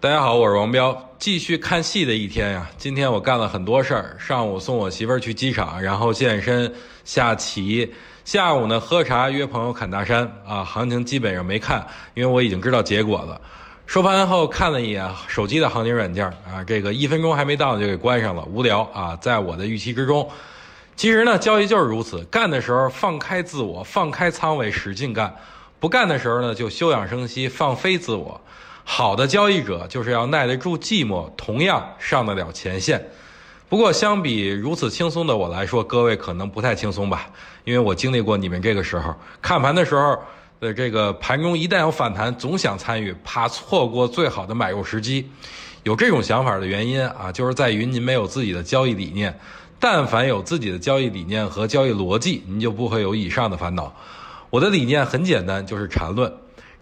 大家好，我是王彪，继续看戏的一天呀。今天我干了很多事儿，上午送我媳妇儿去机场，然后健身、下棋，下午呢喝茶、约朋友侃大山啊。行情基本上没看，因为我已经知道结果了。收盘后看了一眼手机的行情软件啊，这个一分钟还没到就给关上了，无聊啊，在我的预期之中。其实呢，交易就是如此，干的时候放开自我，放开仓位，使劲干；不干的时候呢，就休养生息，放飞自我。好的交易者就是要耐得住寂寞，同样上得了前线。不过，相比如此轻松的我来说，各位可能不太轻松吧？因为我经历过你们这个时候，看盘的时候的这个盘中一旦有反弹，总想参与，怕错过最好的买入时机。有这种想法的原因啊，就是在于您没有自己的交易理念。但凡有自己的交易理念和交易逻辑，您就不会有以上的烦恼。我的理念很简单，就是缠论。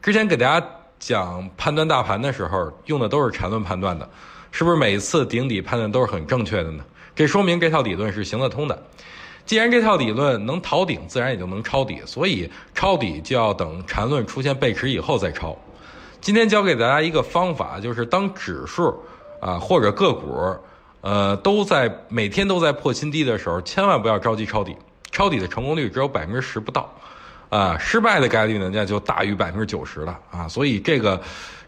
之前给大家。讲判断大盘的时候用的都是缠论判断的，是不是每次顶底判断都是很正确的呢？这说明这套理论是行得通的。既然这套理论能逃顶，自然也就能抄底，所以抄底就要等缠论出现背驰以后再抄。今天教给大家一个方法，就是当指数啊或者个股呃都在每天都在破新低的时候，千万不要着急抄底，抄底的成功率只有百分之十不到。啊，失败的概率呢，那就大于百分之九十了啊！所以这个，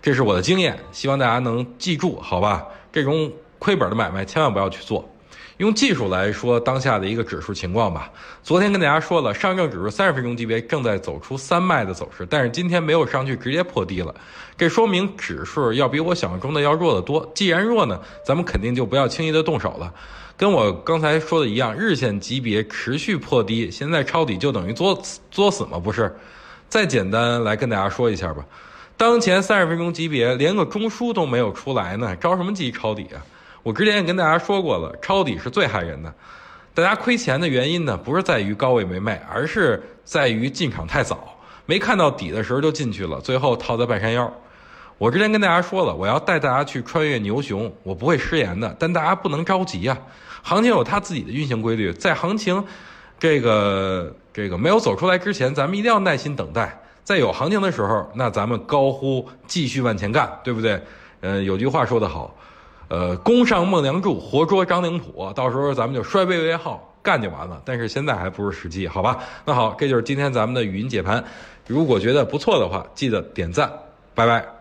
这是我的经验，希望大家能记住，好吧？这种亏本的买卖千万不要去做。用技术来说当下的一个指数情况吧。昨天跟大家说了，上证指数三十分钟级别正在走出三脉的走势，但是今天没有上去，直接破低了。这说明指数要比我想象中的要弱得多。既然弱呢，咱们肯定就不要轻易的动手了。跟我刚才说的一样，日线级别持续破低，现在抄底就等于作作死吗？不是。再简单来跟大家说一下吧，当前三十分钟级别连个中枢都没有出来呢，着什么急抄底啊？我之前也跟大家说过了，抄底是最害人的。大家亏钱的原因呢，不是在于高位没卖，而是在于进场太早，没看到底的时候就进去了，最后套在半山腰。我之前跟大家说了，我要带大家去穿越牛熊，我不会失言的。但大家不能着急呀，行情有它自己的运行规律，在行情这个这个没有走出来之前，咱们一定要耐心等待。在有行情的时候，那咱们高呼继续往前干，对不对？嗯，有句话说得好。呃，攻上孟良柱，活捉张灵甫，到时候咱们就摔杯为号，干就完了。但是现在还不是时机，好吧？那好，这就是今天咱们的语音解盘。如果觉得不错的话，记得点赞，拜拜。